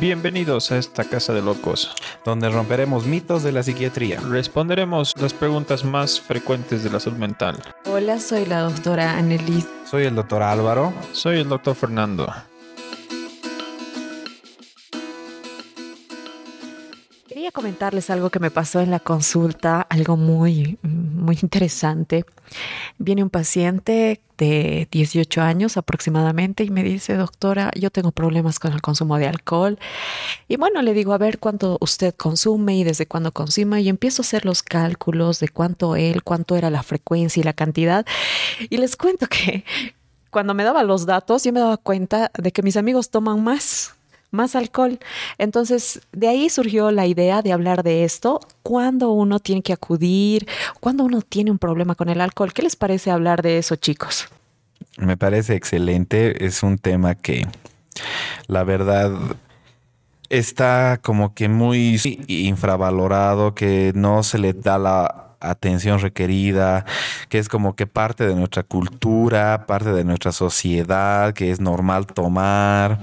Bienvenidos a esta casa de locos, donde romperemos mitos de la psiquiatría. Responderemos las preguntas más frecuentes de la salud mental. Hola, soy la doctora Annelies. Soy el doctor Álvaro. Soy el doctor Fernando. Quería comentarles algo que me pasó en la consulta, algo muy, muy interesante. Viene un paciente de 18 años aproximadamente y me dice, doctora, yo tengo problemas con el consumo de alcohol. Y bueno, le digo, a ver cuánto usted consume y desde cuándo consume y empiezo a hacer los cálculos de cuánto él, cuánto era la frecuencia y la cantidad. Y les cuento que cuando me daba los datos, yo me daba cuenta de que mis amigos toman más más alcohol. Entonces, de ahí surgió la idea de hablar de esto, cuando uno tiene que acudir, cuando uno tiene un problema con el alcohol. ¿Qué les parece hablar de eso, chicos? Me parece excelente, es un tema que la verdad está como que muy infravalorado, que no se le da la atención requerida, que es como que parte de nuestra cultura, parte de nuestra sociedad, que es normal tomar,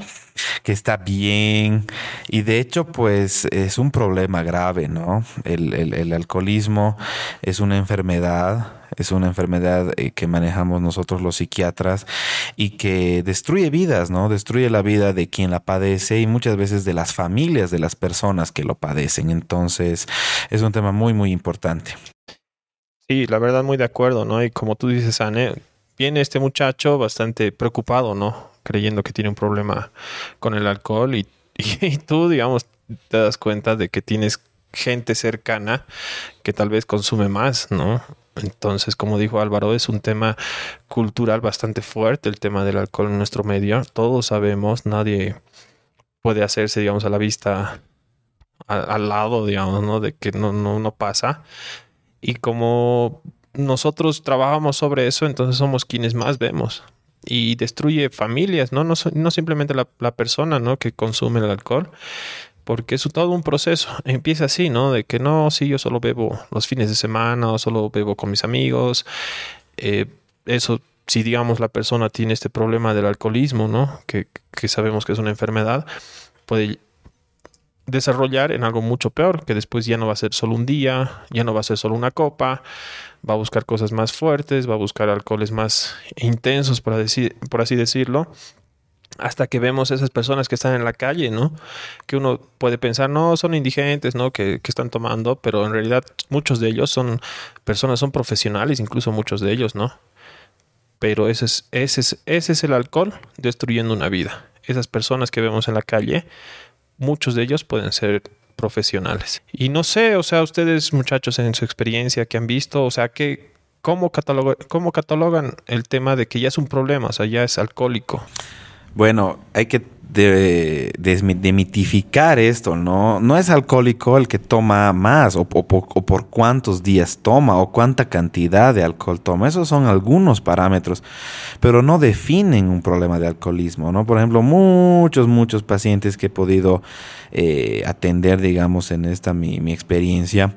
que está bien. Y de hecho, pues es un problema grave, ¿no? El, el alcoholismo es una enfermedad es una enfermedad eh, que manejamos nosotros los psiquiatras y que destruye vidas, ¿no? Destruye la vida de quien la padece y muchas veces de las familias de las personas que lo padecen. Entonces, es un tema muy, muy importante. Sí, la verdad muy de acuerdo, ¿no? Y como tú dices, Anne, viene este muchacho bastante preocupado, ¿no? Creyendo que tiene un problema con el alcohol y, tú, digamos, te das cuenta de que tienes gente cercana que tal vez consume más, ¿no? Entonces, como dijo Álvaro, es un tema cultural bastante fuerte el tema del alcohol en nuestro medio. Todos sabemos, nadie puede hacerse, digamos, a la vista al, lado, digamos, ¿no? De que no, no, no pasa. Y como nosotros trabajamos sobre eso, entonces somos quienes más vemos. Y destruye familias, ¿no? No, no simplemente la, la persona, ¿no? Que consume el alcohol, porque es todo un proceso. Empieza así, ¿no? De que no, sí, yo solo bebo los fines de semana o solo bebo con mis amigos. Eh, eso, si digamos la persona tiene este problema del alcoholismo, ¿no? Que, que sabemos que es una enfermedad, puede desarrollar en algo mucho peor, que después ya no va a ser solo un día, ya no va a ser solo una copa, va a buscar cosas más fuertes, va a buscar alcoholes más intensos, por, así decirlo, hasta que vemos esas personas que están en la calle, ¿no? Que uno puede pensar, no, son indigentes, ¿no? Que, que, están tomando, pero en realidad muchos de ellos son personas, son profesionales, incluso muchos de ellos, ¿no? Pero ese es, ese es, ese es el alcohol destruyendo una vida. Esas personas que vemos en la calle muchos de ellos pueden ser profesionales. Y no sé, o sea, ustedes muchachos en su experiencia que han visto, o sea, que, ¿cómo, ¿cómo catalogan el tema de que ya es un problema, o sea, ya es alcohólico? Bueno, hay que de, demitificar esto, ¿no? No es alcohólico el que toma más o, por cuántos días toma o cuánta cantidad de alcohol toma. Esos son algunos parámetros, pero no definen un problema de alcoholismo, ¿no? Por ejemplo, muchos, muchos pacientes que he podido eh, atender, digamos, en esta mi, ya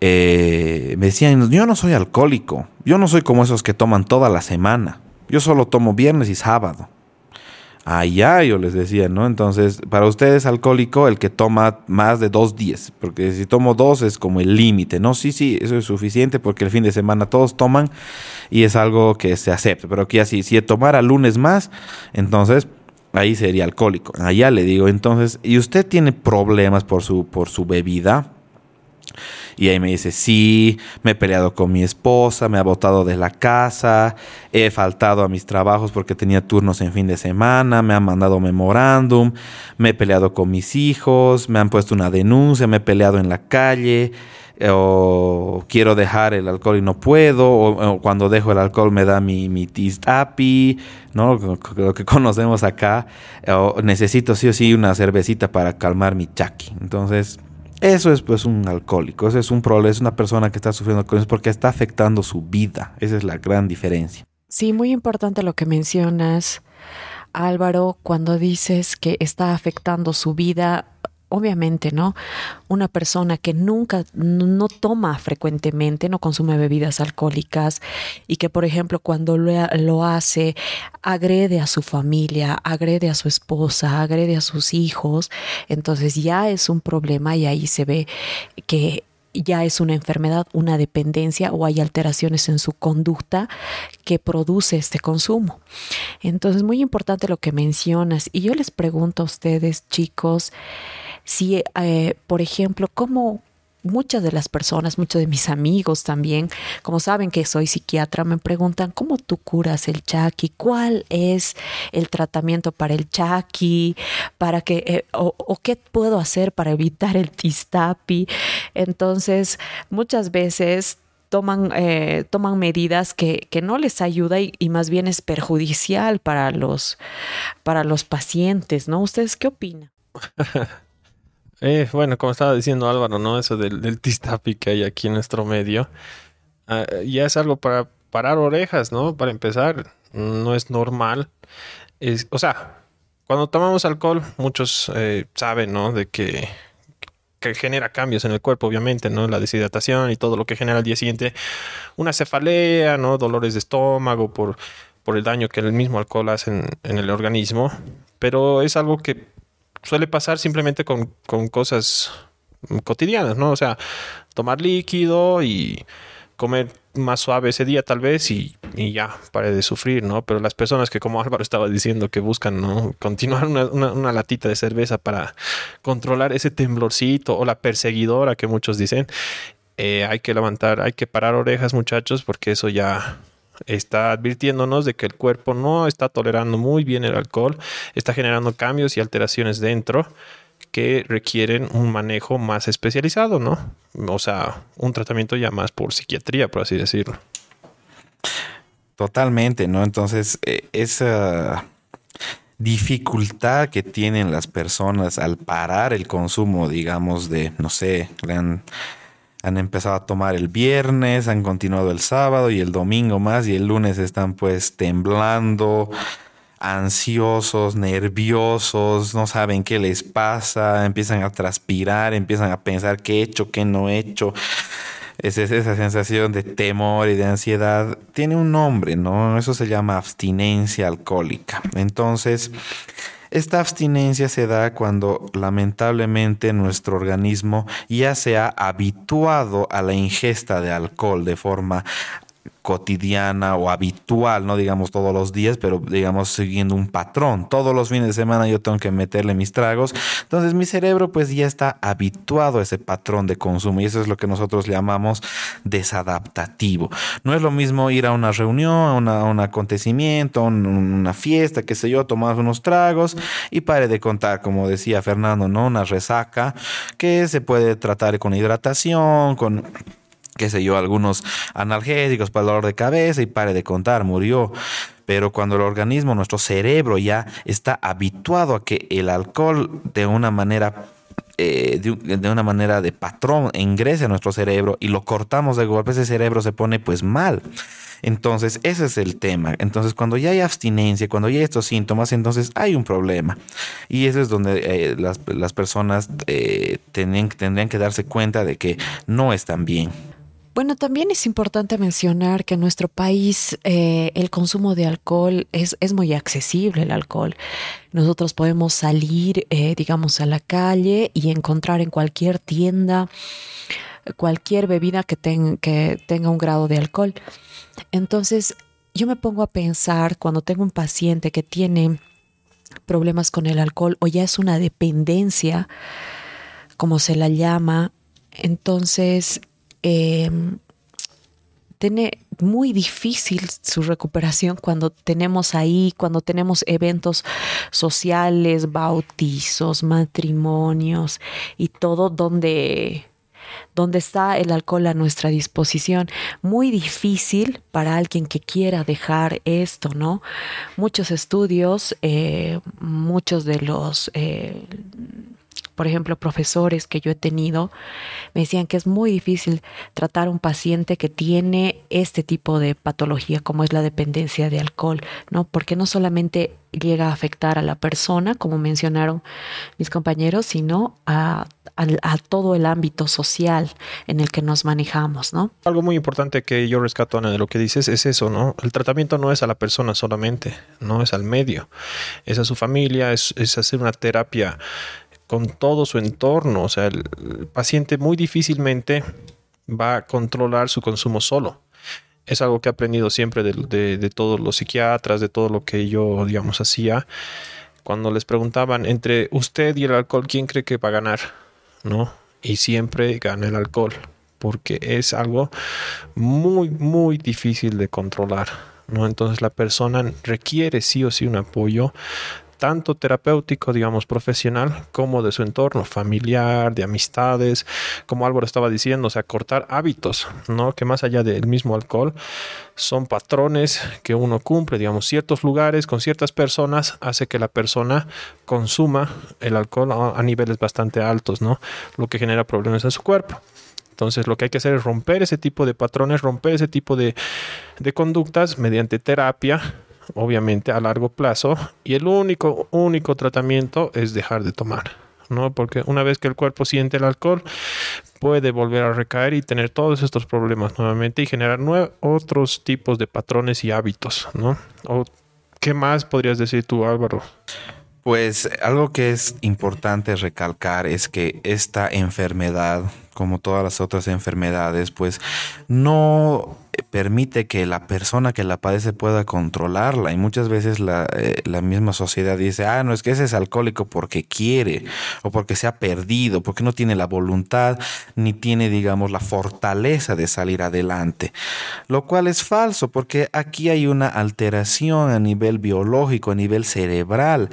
eh, me decían, yo no soy alcohólico, yo no soy como esos que toman toda la semana, yo solo tomo viernes y sábado allá yo les decía, ¿no? Entonces, para ustedes alcohólico el que toma más de dos días, porque si tomo dos es como el límite, ¿no? Sí, sí, eso es suficiente porque el fin de semana todos toman y es algo que se acepta, pero que así, si tomara lunes más, entonces ahí sería alcohólico. Allá le digo, entonces, ¿y usted tiene problemas por su, por su bebida? Y ahí me dice, sí, me he peleado con mi esposa, me ha botado de la casa, he faltado a mis trabajos porque tenía turnos en fin de semana, me han mandado memorándum, me he peleado con mis hijos, me han puesto una denuncia, me he peleado en la calle, o quiero dejar el alcohol y no puedo, o, cuando dejo el alcohol me da mi, mi tistapi, ¿no? Lo que conocemos acá, o necesito sí o sí una cervecita para calmar mi chaki. Entonces, eso es pues un alcohólico, eso es un problema, es una persona que está sufriendo alcoholismo porque está afectando su vida. Esa es la gran diferencia. Sí, muy importante lo que mencionas, Álvaro, cuando dices que está afectando su vida obviamente, ¿no? Una persona que nunca, no toma frecuentemente, no consume bebidas alcohólicas y que, por ejemplo, cuando lo, hace, agrede a su familia, agrede a su esposa, agrede a sus hijos, entonces ya es un problema y ahí se ve que ya es una enfermedad, una dependencia o hay alteraciones en su conducta que produce este consumo. Entonces, muy importante lo que mencionas. Y yo les pregunto a ustedes, chicos, si, eh, por ejemplo, cómo, muchas de las personas, muchos de mis amigos también, como saben que soy psiquiatra, me preguntan cómo tú curas el chaki, cuál es el tratamiento para el chaki, para que eh, o, qué puedo hacer para evitar el tistapi. Entonces, muchas veces toman, eh, toman medidas que, que, no les ayuda y, y, más bien es perjudicial para los, para los pacientes, ¿no? ¿Ustedes qué opinan? Eh, bueno, como estaba diciendo Álvaro, ¿no? Eso del, del tistapi que hay aquí en nuestro medio. Ah, ya es algo para parar orejas, ¿no? Para empezar, no es normal. O sea, cuando tomamos alcohol, muchos eh, saben, ¿no? De que, que genera cambios en el cuerpo, obviamente, ¿no? La deshidratación y todo lo que genera al día siguiente. Una cefalea, ¿no? Dolores de estómago por, por el daño que el mismo alcohol hace en, en el organismo. Pero es algo que suele pasar simplemente con, cosas cotidianas, ¿no? O sea, tomar líquido y comer más suave ese día tal vez y, ya, pare de sufrir, ¿no? Pero las personas que como Álvaro estaba diciendo que buscan, ¿no? Continuar una, latita de cerveza para controlar ese temblorcito o la perseguidora que muchos dicen, eh, hay que levantar, hay que parar orejas muchachos porque eso ya está advirtiéndonos de que el cuerpo no está tolerando muy bien el alcohol, está generando cambios y alteraciones dentro que requieren un manejo más especializado, ¿no? O sea, un tratamiento ya más por psiquiatría, por así decirlo. Totalmente, ¿no? Entonces, eh, esa dificultad que tienen las personas al parar el consumo, digamos, de, no sé, gran han empezado a tomar el viernes, han continuado el sábado y el domingo más y el lunes están pues temblando, ansiosos, nerviosos, no saben qué les pasa, empiezan a transpirar, empiezan a pensar qué he hecho, qué no he hecho. Es esa sensación de temor y de ansiedad. Tiene un nombre, ¿no? Eso se llama abstinencia alcohólica. Entonces, esta abstinencia se da cuando lamentablemente nuestro organismo ya se ha habituado a la ingesta de alcohol de forma cotidiana o habitual, no digamos todos los días, pero digamos siguiendo un patrón. Todos los fines de semana yo tengo que meterle mis tragos. Entonces mi cerebro pues ya está habituado a ese patrón de consumo y eso es lo que nosotros llamamos desadaptativo. No es lo mismo ir a una reunión, a, un acontecimiento, a una fiesta, qué sé yo, tomar unos tragos y pare de contar, como decía Fernando, ¿no? Una resaca que se puede tratar con hidratación, con qué sé yo, algunos analgésicos para el dolor de cabeza y pare de contar, murió. Pero cuando el organismo, nuestro cerebro ya está habituado a que el alcohol de una manera eh, de, una manera de patrón ingrese a nuestro cerebro y lo cortamos de golpe, ese cerebro se pone pues mal. Entonces, ese es el tema. Entonces, cuando ya hay abstinencia, cuando ya hay estos síntomas, entonces hay un problema. Y eso es donde eh, las, personas eh, tendrían que darse cuenta de que no están bien. Bueno, también es importante mencionar que en nuestro país eh, el consumo de alcohol es, es, muy accesible, el alcohol. Nosotros podemos salir, eh, digamos, a la calle y encontrar en cualquier tienda cualquier bebida que, que tenga un grado de alcohol. Entonces, yo me pongo a pensar cuando tengo un paciente que tiene problemas con el alcohol o ya es una dependencia, como se la llama, entonces eh, tiene muy difícil su recuperación cuando tenemos ahí, cuando tenemos eventos sociales, bautizos, matrimonios y todo donde donde está el alcohol a nuestra disposición. Muy difícil para alguien que quiera dejar esto, ¿no? Muchos estudios, eh, muchos de los eh, por ejemplo, profesores que yo he tenido, me decían que es muy difícil tratar a un paciente que tiene este tipo de patología como es la dependencia de alcohol, ¿no? Porque no solamente llega a afectar a la persona, como mencionaron mis compañeros, sino a, todo el ámbito social en el que nos manejamos, ¿no? Algo muy importante que yo rescato, Ana, de lo que dices es eso, ¿no? El tratamiento no es a la persona solamente, no es al medio, es a su familia, es, es hacer una terapia con todo su entorno, o sea, el paciente muy difícilmente va a controlar su consumo solo es algo que he aprendido siempre de, todos los psiquiatras, de todo lo que yo, digamos, hacía. Cuando les preguntaban entre usted y el alcohol, ¿quién cree que va a ganar? ¿No? Y siempre gana el alcohol, porque es algo muy, muy difícil de controlar. ¿no? Entonces la persona requiere sí o sí un apoyo tanto terapéutico, digamos, profesional, como de su entorno familiar, de amistades, como Álvaro estaba diciendo, o sea, cortar hábitos, ¿no? Que más allá del mismo alcohol, son patrones que uno cumple, digamos, ciertos lugares con ciertas personas hace que la persona consuma el alcohol a, niveles bastante altos, ¿no? Lo que genera problemas en su cuerpo. Entonces lo que hay que hacer es romper ese tipo de patrones, romper ese tipo de, de conductas mediante terapia obviamente a largo plazo y el único único tratamiento es dejar de tomar, ¿no? Porque una vez que el cuerpo siente el alcohol puede volver a recaer y tener todos estos problemas nuevamente y generar otros tipos de patrones y hábitos, ¿no? ¿O qué más podrías decir tú, Álvaro? Pues algo que es importante recalcar es que esta enfermedad, como todas las otras enfermedades, pues no permite que la persona que la padece pueda controlarla. Y muchas veces la, eh, la, misma sociedad dice, ah, no es que ese es alcohólico porque quiere o porque se ha perdido, porque no tiene la voluntad ni tiene, digamos, la fortaleza de salir adelante. Lo cual es falso porque aquí hay una alteración a nivel biológico, a nivel cerebral.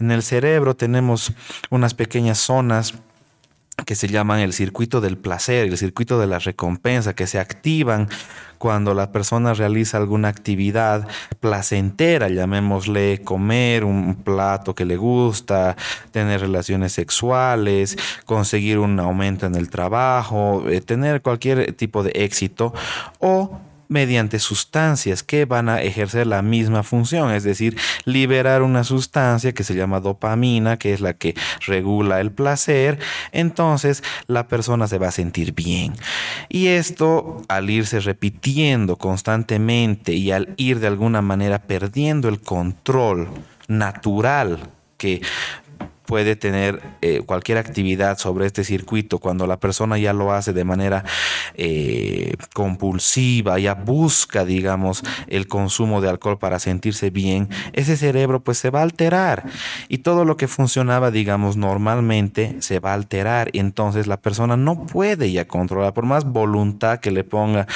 En el cerebro tenemos unas pequeñas zonas que se llaman el circuito del placer, el circuito de la recompensa, que se activan cuando la persona realiza alguna actividad placentera, llamémosle comer un plato que le gusta, tener relaciones sexuales, conseguir un aumento en el trabajo, eh, tener cualquier tipo de éxito o mediante sustancias que van a ejercer la misma función, es decir, liberar una sustancia que se llama dopamina, que es la que regula el placer, entonces la persona se va a sentir bien. Y esto, al irse repitiendo constantemente y al ir de alguna manera perdiendo el control natural que puede tener eh, cualquier actividad sobre este circuito cuando la persona ya lo hace de manera eh, compulsiva, ya busca, digamos, el consumo de alcohol para sentirse bien, ese cerebro pues se va a alterar. Y todo lo que funcionaba, digamos, normalmente se va a alterar. Entonces la persona no puede ya controlar, por más voluntad que le ponga,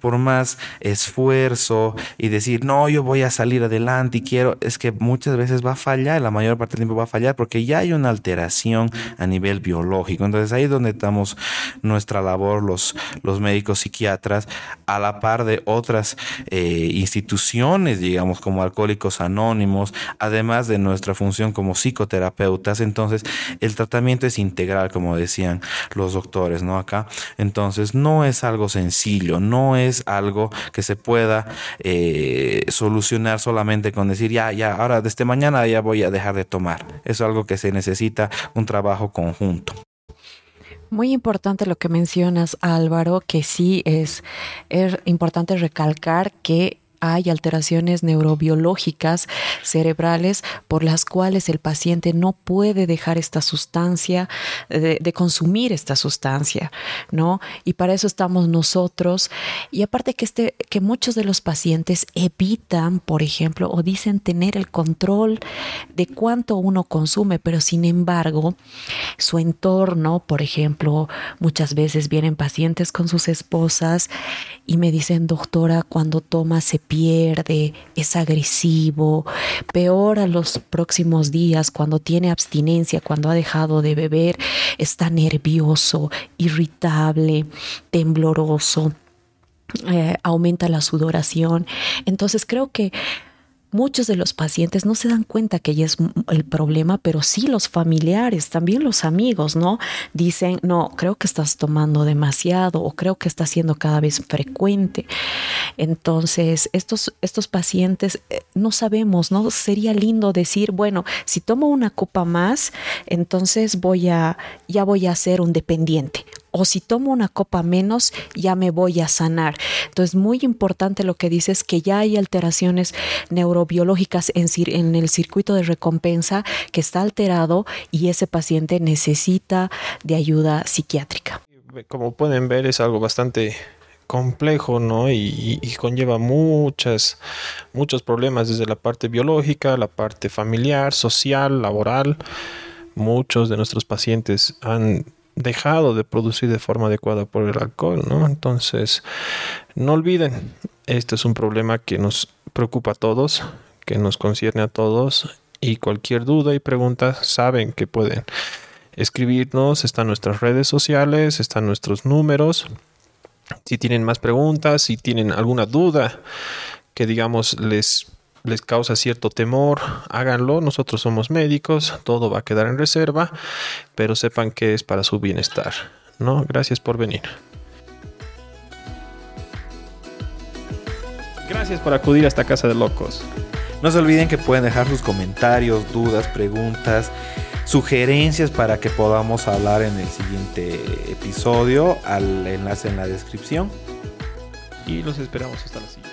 por más esfuerzo y decir, no, yo voy a salir adelante y quiero, es que muchas veces va a fallar, la mayor parte del tiempo va a fallar porque ya hay una alteración a nivel biológico. Entonces ahí es donde estamos nuestra labor los, los médicos psiquiatras a la par de otras eh, instituciones, digamos, como Alcohólicos Anónimos, además de nuestra función como psicoterapeutas. Entonces el tratamiento es integral, como decían los doctores, ¿no? Acá. Entonces no es algo sencillo, no es algo que se pueda eh, solucionar solamente con decir, ya, ya, ahora desde mañana ya voy a dejar de tomar. Es algo que se necesita un trabajo conjunto. Muy importante lo que mencionas, Álvaro, que sí es, es importante recalcar que hay alteraciones neurobiológicas cerebrales por las cuales el paciente no puede dejar esta sustancia, de, consumir esta sustancia, ¿no? Y para eso estamos nosotros. Y aparte que, este, que muchos de los pacientes evitan, por ejemplo, o dicen tener el control de cuánto uno consume, pero sin embargo, su entorno, por ejemplo, muchas veces vienen pacientes con sus esposas y me dicen, doctora, cuando toma se pierde, es agresivo, peor a los próximos días, cuando tiene abstinencia, cuando ha dejado de beber, está nervioso, irritable, tembloroso, eh, aumenta la sudoración. Entonces creo que muchos de los pacientes no se dan cuenta que ya es el problema, pero sí los familiares, también los amigos, ¿no? Dicen, no, creo que estás tomando demasiado o creo que está siendo cada vez frecuente. Entonces, estos, estos pacientes eh, no sabemos, ¿no? Sería lindo decir, bueno, si tomo una copa más, entonces voy a, ya voy a ser un dependiente o si tomo una copa menos, ya me voy a sanar. Entonces, muy importante lo que dices, que ya hay alteraciones neurobiológicas en, en, el circuito de recompensa que está alterado y ese paciente necesita de ayuda psiquiátrica. Como pueden ver, es algo bastante complejo, ¿no? Y, y, conlleva muchas, muchos problemas desde la parte biológica, la parte familiar, social, laboral. Muchos de nuestros pacientes han dejado de producir de forma adecuada por el alcohol, ¿no? Entonces, no olviden, este es un problema que nos preocupa a todos, que nos concierne a todos y cualquier duda y pregunta saben que pueden escribirnos, están nuestras redes sociales, están nuestros números. Si tienen más preguntas, si tienen alguna duda que digamos les les causa cierto temor, háganlo. Nosotros somos médicos, todo va a quedar en reserva, pero sepan que es para su bienestar. ¿no? Gracias por venir. Gracias por acudir a esta casa de locos. No se olviden que pueden dejar sus comentarios, dudas, preguntas, sugerencias para que podamos hablar en el siguiente episodio al enlace en la descripción. Y los esperamos hasta la siguiente.